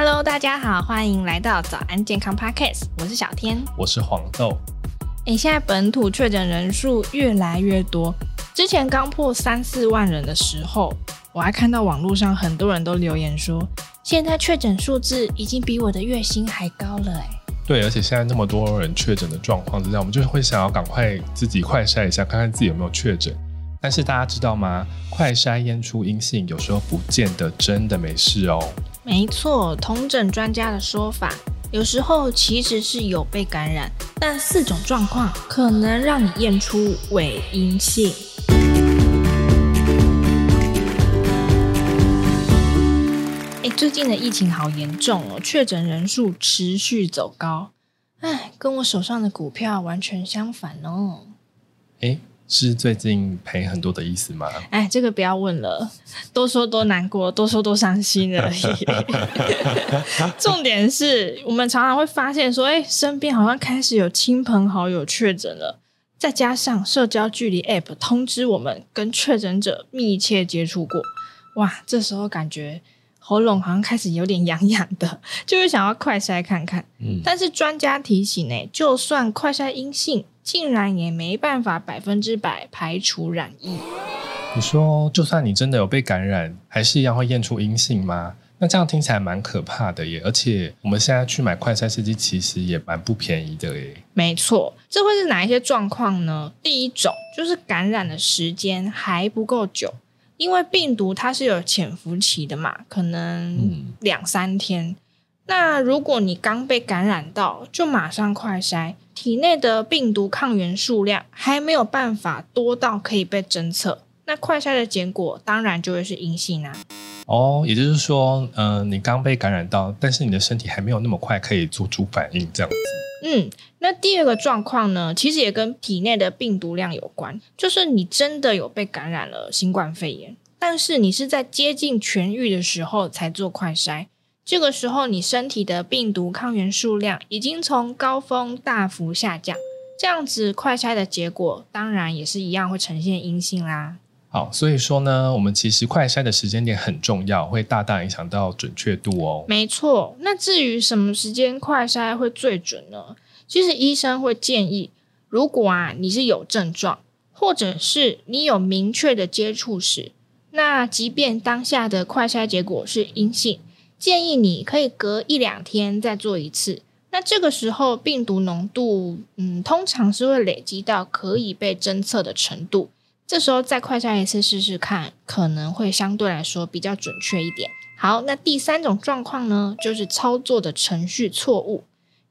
Hello，大家好，欢迎来到早安健康 Podcast，我是小天，我是黄豆。诶，现在本土确诊人数越来越多，之前刚破三四万人的时候，我还看到网络上很多人都留言说，现在确诊数字已经比我的月薪还高了诶。对，而且现在那么多人确诊的状况之下，我们就会想要赶快自己快筛一下，看看自己有没有确诊。但是大家知道吗？快筛验出阴性，有时候不见得真的没事哦。没错，同诊专家的说法，有时候其实是有被感染，但四种状况可能让你验出伪阴性。最近的疫情好严重哦，确诊人数持续走高，哎，跟我手上的股票完全相反哦。诶，是最近赔很多的意思吗？哎，这个不要问了，多说多难过，多说多伤心而已。重点是我们常常会发现说，哎，身边好像开始有亲朋好友确诊了，再加上社交距离 App 通知我们跟确诊者密切接触过，哇，这时候感觉。喉咙好像开始有点痒痒的，就是想要快筛看看。嗯，但是专家提醒呢，就算快筛阴性，竟然也没办法百分之百排除染疫。你说，就算你真的有被感染，还是一样会验出阴性吗？那这样听起来蛮可怕的耶。而且我们现在去买快筛试剂，其实也蛮不便宜的耶。没错，这会是哪一些状况呢？第一种就是感染的时间还不够久。因为病毒它是有潜伏期的嘛，可能两三天。嗯。那如果你刚被感染到，就马上快筛，体内的病毒抗原数量还没有办法多到可以被侦测，那快筛的结果当然就会是阴性啊。哦，也就是说，嗯、呃，你刚被感染到，但是你的身体还没有那么快可以做出反应，这样子。嗯，那第二个状况呢，其实也跟体内的病毒量有关，就是你真的有被感染了新冠肺炎，但是你是在接近痊愈的时候才做快筛，这个时候你身体的病毒抗原数量已经从高峰大幅下降，这样子快筛的结果当然也是一样会呈现阴性啦。好，所以说呢，我们其实快筛的时间点很重要，会大大影响到准确度哦。没错，那至于什么时间快筛会最准呢？其实医生会建议，如果啊你是有症状，或者是你有明确的接触史，那即便当下的快筛结果是阴性，建议你可以隔一两天再做一次。那这个时候病毒浓度，嗯，通常是会累积到可以被侦测的程度。这时候再快筛一次试试看，可能会相对来说比较准确一点。好，那第三种状况呢，就是操作的程序错误。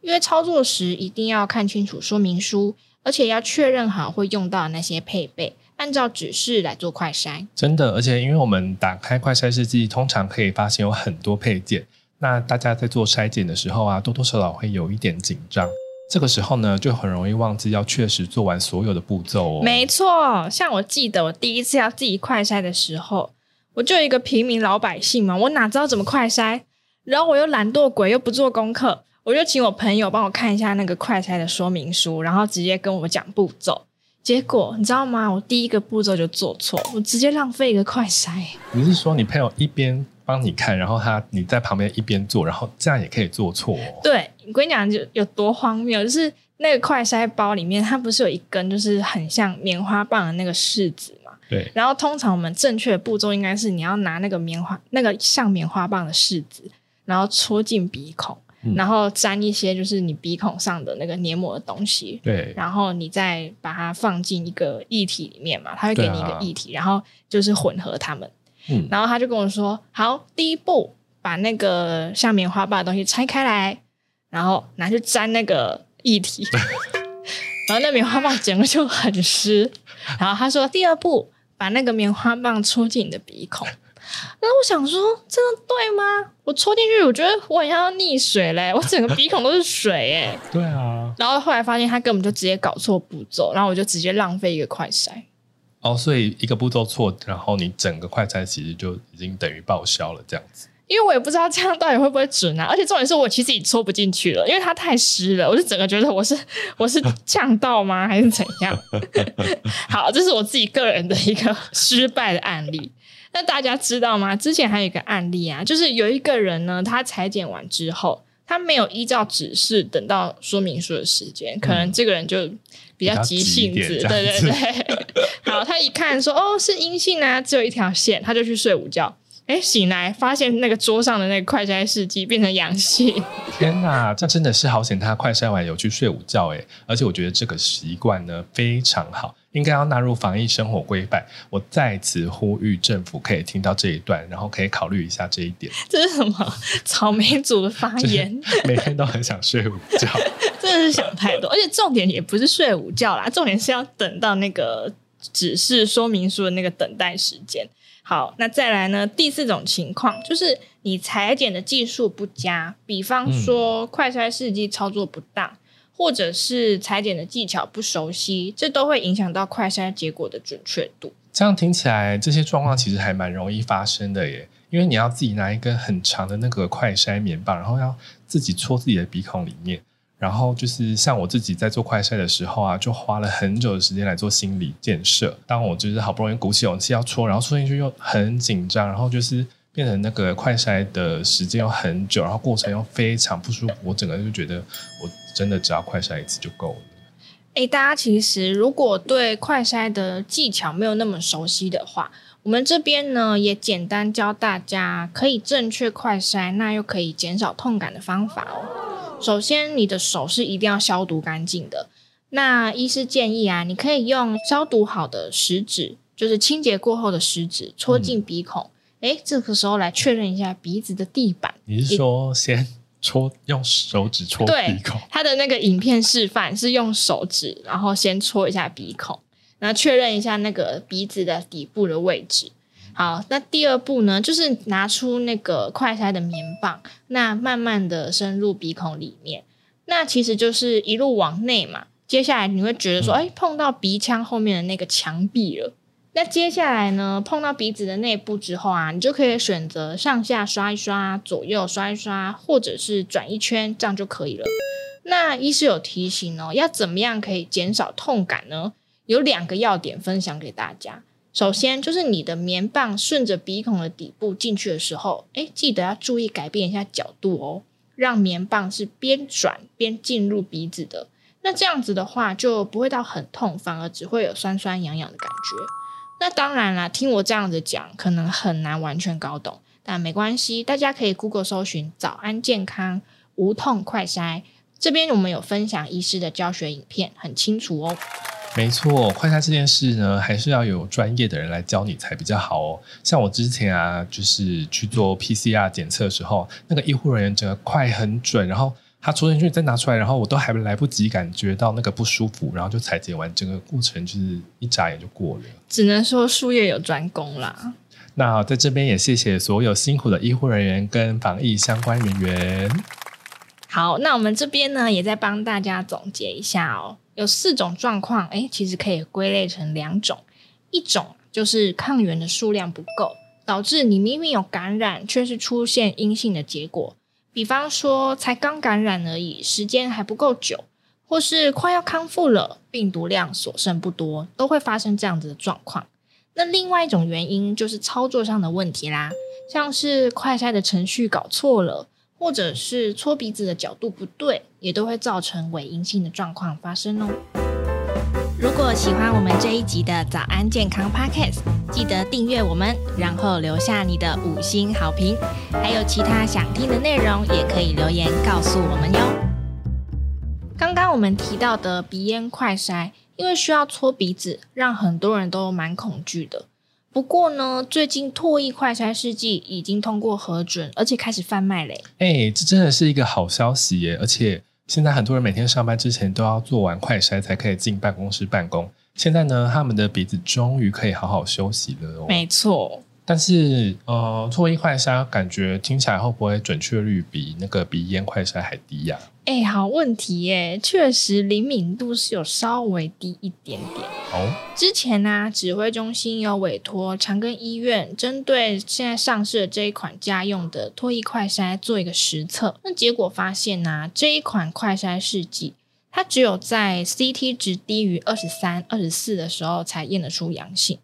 因为操作时一定要看清楚说明书，而且要确认好会用到那些配备，按照指示来做快筛。真的，而且因为我们打开快筛试剂，通常可以发现有很多配件，那大家在做筛检的时候啊，多多少少会有一点紧张。这个时候呢，就很容易忘记要确实做完所有的步骤哦。没错，像我记得我第一次要自己快筛的时候，我就一个平民老百姓嘛，我哪知道怎么快筛？然后我又懒惰鬼，又不做功课，我就请我朋友帮我看一下那个快筛的说明书，然后直接跟我讲步骤。结果你知道吗？我第一个步骤就做错，我直接浪费一个快筛。你是说你朋友一边帮你看，然后他你在旁边一边做，然后这样也可以做错哦？对。我跟你讲，就有多荒谬，就是那个快筛包里面，它不是有一根就是很像棉花棒的那个柿子嘛？对。然后通常我们正确的步骤应该是你要拿那个棉花，那个像棉花棒的柿子，然后戳进鼻孔，嗯，然后沾一些就是你鼻孔上的那个黏膜的东西。对。然后你再把它放进一个液体里面嘛，它会给你一个液体，啊，然后就是混合它们。嗯。然后他就跟我说：“好，第一步，把那个像棉花棒的东西拆开来。”然后拿去沾那个液体，然后那棉花棒整个就很湿。然后他说：“第二步，把那个棉花棒戳进你的鼻孔。”那我想说，真的对吗？我戳进去，我觉得我好像要溺水嘞，我整个鼻孔都是水哎。对啊。然后后来发现他根本就直接搞错步骤，然后我就直接浪费一个快筛。哦，所以一个步骤错，然后你整个快筛其实就已经等于报销了，这样子。因为我也不知道这样到底会不会准啊，而且重点是我其实也戳不进去了，因为它太湿了，我就整个觉得我是我是呛到吗，还是怎样？好，这是我自己个人的一个 失败的案例。那大家知道吗？之前还有一个案例啊，就是有一个人呢，他裁剪完之后，他没有依照指示等到说明书的时间，可能这个人就比较急性子，对对对。好，他一看说哦是阴性啊，只有一条线，他就去睡午觉。哎，醒来发现那个桌上的那个快筛试剂变成阳性。天哪，这真的是好险！他快筛完有去睡午觉，哎，而且我觉得这个习惯呢非常好，应该要纳入防疫生活规范。我再次呼吁政府可以听到这一段，然后可以考虑一下这一点。这是什么草莓族的发言？每天都很想睡午觉，真的是想太多。而且重点也不是睡午觉啦，重点是要等到那个指示说明书的那个等待时间。好，那再来呢？第四种情况就是你裁剪的技术不佳，比方说快筛试剂操作不当，嗯、或者是裁剪的技巧不熟悉，这都会影响到快筛结果的准确度。这样听起来，这些状况其实还蛮容易发生的耶，因为你要自己拿一根很长的那个快筛棉棒，然后要自己戳自己的鼻孔里面。然后就是像我自己在做快筛的时候啊，就花了很久的时间来做心理建设。当我就是好不容易鼓起勇气要戳，然后戳进去又很紧张，然后就是变成那个快筛的时间又很久，然后过程又非常不舒服。我整个人就觉得，我真的只要快筛一次就够了。诶，大家其实如果对快筛的技巧没有那么熟悉的话，我们这边呢也简单教大家可以正确快筛，那又可以减少痛感的方法哦。首先，你的手是一定要消毒干净的。那医师建议啊，你可以用消毒好的食指，就是清洁过后的食指，戳进鼻孔。哎、嗯，这个时候来确认一下鼻子的地板。你是说先戳，用手指戳鼻孔？他的那个影片示范是用手指，然后先戳一下鼻孔，然后确认一下那个鼻子的底部的位置。好，那第二步呢，就是拿出那个快筛的棉棒，那慢慢的深入鼻孔里面，那其实就是一路往内嘛。接下来你会觉得说，哎、嗯，碰到鼻腔后面的那个墙壁了。那接下来呢，碰到鼻子的内部之后啊，你就可以选择上下刷一刷，左右刷一刷，或者是转一圈，这样就可以了。那医师有提醒哦，要怎么样可以减少痛感呢？有两个要点分享给大家。首先就是你的棉棒顺着鼻孔的底部进去的时候，诶，记得要注意改变一下角度哦，让棉棒是边转边进入鼻子的。那这样子的话就不会到很痛，反而只会有酸酸痒痒的感觉。那当然啦，听我这样子讲，可能很难完全搞懂，但没关系，大家可以 Google 搜寻“早安健康无痛快筛”，这边我们有分享医师的教学影片，很清楚哦。没错，快筛这件事呢，还是要有专业的人来教你才比较好哦。像我之前啊，就是去做 PCR 检测的时候，那个医护人员整个快很准，然后他戳进去再拿出来，然后我都还来不及感觉到那个不舒服，然后就采检完，整个过程就是一眨眼就过了。只能说术业有专攻啦。那在这边也谢谢所有辛苦的医护人员跟防疫相关人员。好，那我们这边呢，也再帮大家总结一下哦。有四种状况，哎，其实可以归类成两种，一种就是抗原的数量不够，导致你明明有感染，却是出现阴性的结果。比方说，才刚感染而已，时间还不够久，或是快要康复了，病毒量所剩不多，都会发生这样子的状况。那另外一种原因就是操作上的问题啦，像是快筛的程序搞错了。或者是搓鼻子的角度不对，也都会造成伪阴性的状况发生哦。如果喜欢我们这一集的早安健康 Podcast，记得订阅我们，然后留下你的五星好评。还有其他想听的内容，也可以留言告诉我们哟。刚刚我们提到的鼻咽快筛，因为需要搓鼻子，让很多人都蛮恐惧的。不过呢，最近唾液快筛试剂已经通过核准，而且开始贩卖嘞。哎、这真的是一个好消息耶！而且现在很多人每天上班之前都要做完快筛才可以进办公室办公。现在呢，他们的鼻子终于可以好好休息了哦。没错。但是，呃，唾液快筛感觉听起来会不会准确率比那个鼻咽快筛还低呀？哎、欸，好问题耶，确实灵敏度是有稍微低一点点。哦，之前呢、啊，指挥中心有委托长庚医院针对现在上市的这一款家用的唾液快筛做一个实测，那结果发现呢、啊，这一款快筛试剂，它只有在 CT 值低于二十三、二十四的时候才验得出阳性。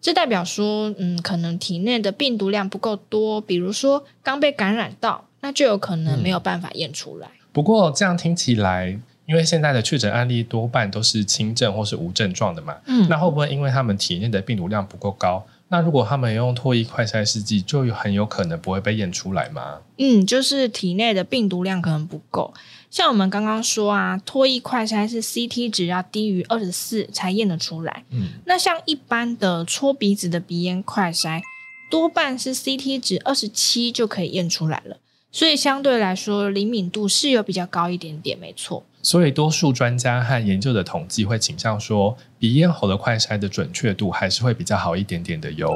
这代表说，嗯，可能体内的病毒量不够多，比如说刚被感染到，那就有可能没有办法验出来。嗯。不过这样听起来，因为现在的确诊案例多半都是轻症或是无症状的嘛，嗯，那会不会因为他们体内的病毒量不够高？那如果他们用唾液快筛试剂，就很有可能不会被验出来吗？嗯，就是体内的病毒量可能不够。像我们刚刚说啊，唾液快筛是 CT 值要低于二十四才验得出来。嗯，那像一般的搓鼻子的鼻咽快筛，多半是 CT 值二十七就可以验出来了。所以相对来说，灵敏度是有比较高一点点，没错。所以，多数专家和研究的统计会倾向说，鼻咽喉的快筛的准确度还是会比较好一点点的哟。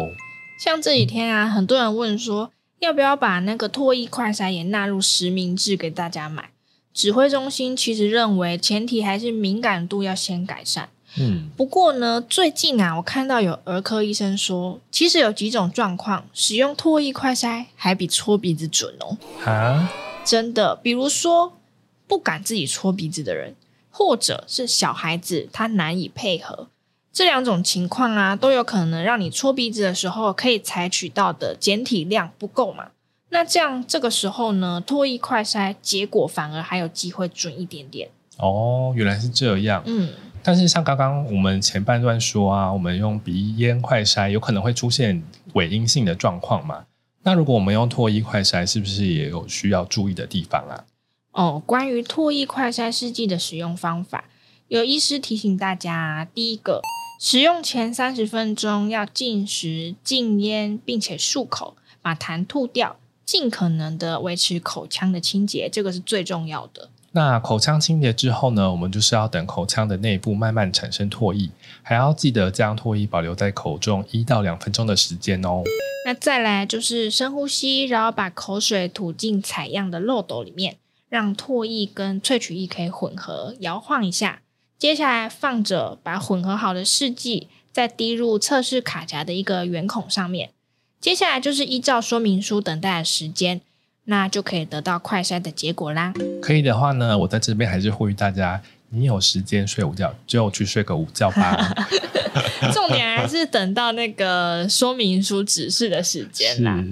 像这几天啊，很多人问说，要不要把那个唾液快筛也纳入实名制给大家买？指挥中心其实认为，前提还是敏感度要先改善。嗯，不过呢，最近啊，我看到有儿科医生说，其实有几种状况，使用唾液快筛还比搓鼻子准哦。啊，真的，比如说。不敢自己搓鼻子的人，或者是小孩子他难以配合，这两种情况啊，都有可能让你搓鼻子的时候可以采取到的检体量不够嘛。那这样这个时候呢，唾液快筛结果反而还有机会准一点点。哦，原来是这样。嗯，但是像刚刚我们前半段说啊，我们用鼻咽快筛有可能会出现伪阴性的状况嘛。那如果我们用脱衣快筛，是不是也有需要注意的地方啊？哦，关于唾液快筛试剂的使用方法，有医师提醒大家：第一个，使用前三十分钟要禁食、禁烟，并且漱口，把痰吐掉，尽可能的维持口腔的清洁，这个是最重要的。那口腔清洁之后呢，我们就是要等口腔的内部慢慢产生唾液，还要记得将唾液保留在口中一到两分钟的时间哦。那再来就是深呼吸，然后把口水吐进采样的漏斗里面。让唾液跟萃取液可以混合，摇晃一下。接下来放着，把混合好的试剂再滴入测试卡夹的一个圆孔上面。接下来就是依照说明书等待的时间，那就可以得到快筛的结果啦。可以的话呢，我在这边还是呼吁大家，你有时间睡午觉就去睡个午觉吧。重点还是等到那个说明书指示的时间啦。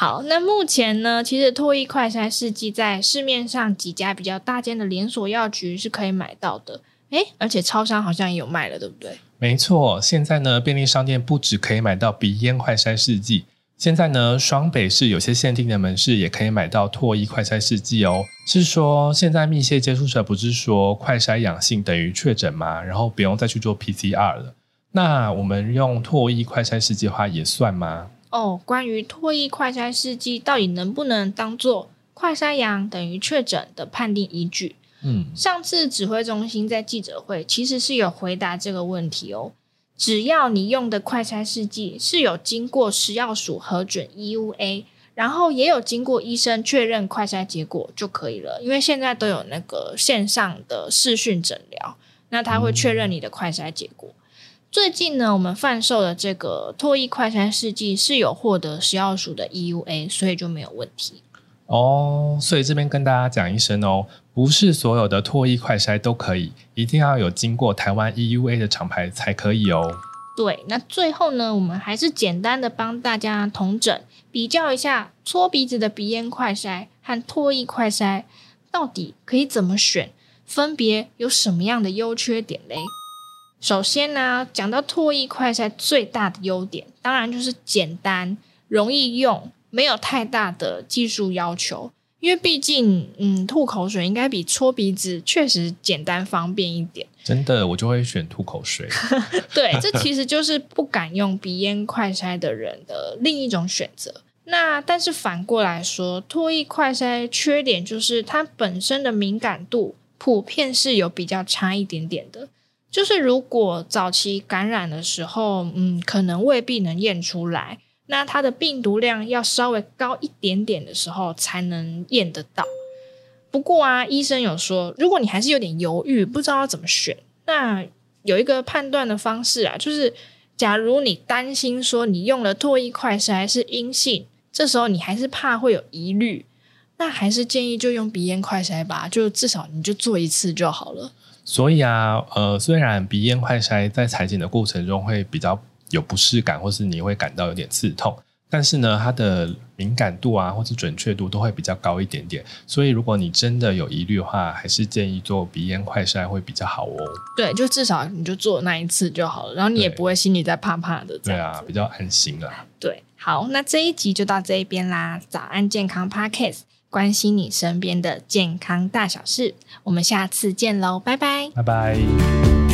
好，那目前呢，其实唾液快筛试剂在市面上几家比较大间的连锁药局是可以买到的，诶，而且超商好像也有卖了，对不对？没错，现在呢，便利商店不止可以买到鼻咽快筛试剂，现在呢，双北市有些限定的门市也可以买到唾液快筛试剂哦。是说，现在密切接触者不是说快筛阳性等于确诊吗？然后不用再去做 PCR 了，那我们用唾液快筛试剂的话也算吗？哦，关于唾液快筛试剂到底能不能当做快筛阳等于确诊的判定依据？嗯，上次指挥中心在记者会其实是有回答这个问题哦。只要你用的快筛试剂是有经过食药署核准 EUA，然后也有经过医生确认快筛结果就可以了。因为现在都有那个线上的视讯诊疗，那他会确认你的快筛结果。嗯最近呢，我们贩售的这个唾液快筛试剂是有获得食药署的 EUA，所以就没有问题哦。所以这边跟大家讲一声哦，不是所有的唾液快筛都可以，一定要有经过台湾 EUA 的厂牌才可以哦。对，那最后呢，我们还是简单的帮大家统整比较一下搓鼻子的鼻咽快筛和唾液快筛到底可以怎么选，分别有什么样的优缺点嘞？首先呢，讲到唾液快筛最大的优点，当然就是简单、容易用，没有太大的技术要求。因为毕竟，嗯，吐口水应该比搓鼻子确实简单方便一点。真的，我就会选吐口水。对，这其实就是不敢用鼻咽快筛的人的另一种选择。那但是反过来说，唾液快筛缺点就是它本身的敏感度普遍是有比较差一点点的。就是如果早期感染的时候，嗯，可能未必能验出来。那它的病毒量要稍微高一点点的时候才能验得到。不过啊，医生有说，如果你还是有点犹豫，不知道要怎么选，那有一个判断的方式啊，就是假如你担心说你用了唾液快筛是阴性，这时候你还是怕会有疑虑，那还是建议就用鼻咽快筛吧，就至少你就做一次就好了。所以啊，呃，虽然鼻咽快筛在采检的过程中会比较有不适感，或是你会感到有点刺痛。但是呢，它的敏感度啊，或是准确度都会比较高一点点。所以，如果你真的有疑虑的话，还是建议做鼻咽快筛会比较好哦。对，就至少你就做那一次就好了，然后你也不会心里在怕怕的。对啊，比较安心啦。对，好，那这一集就到这一边啦。早安健康 Podcast，关心你身边的健康大小事，我们下次见喽，拜拜，拜拜。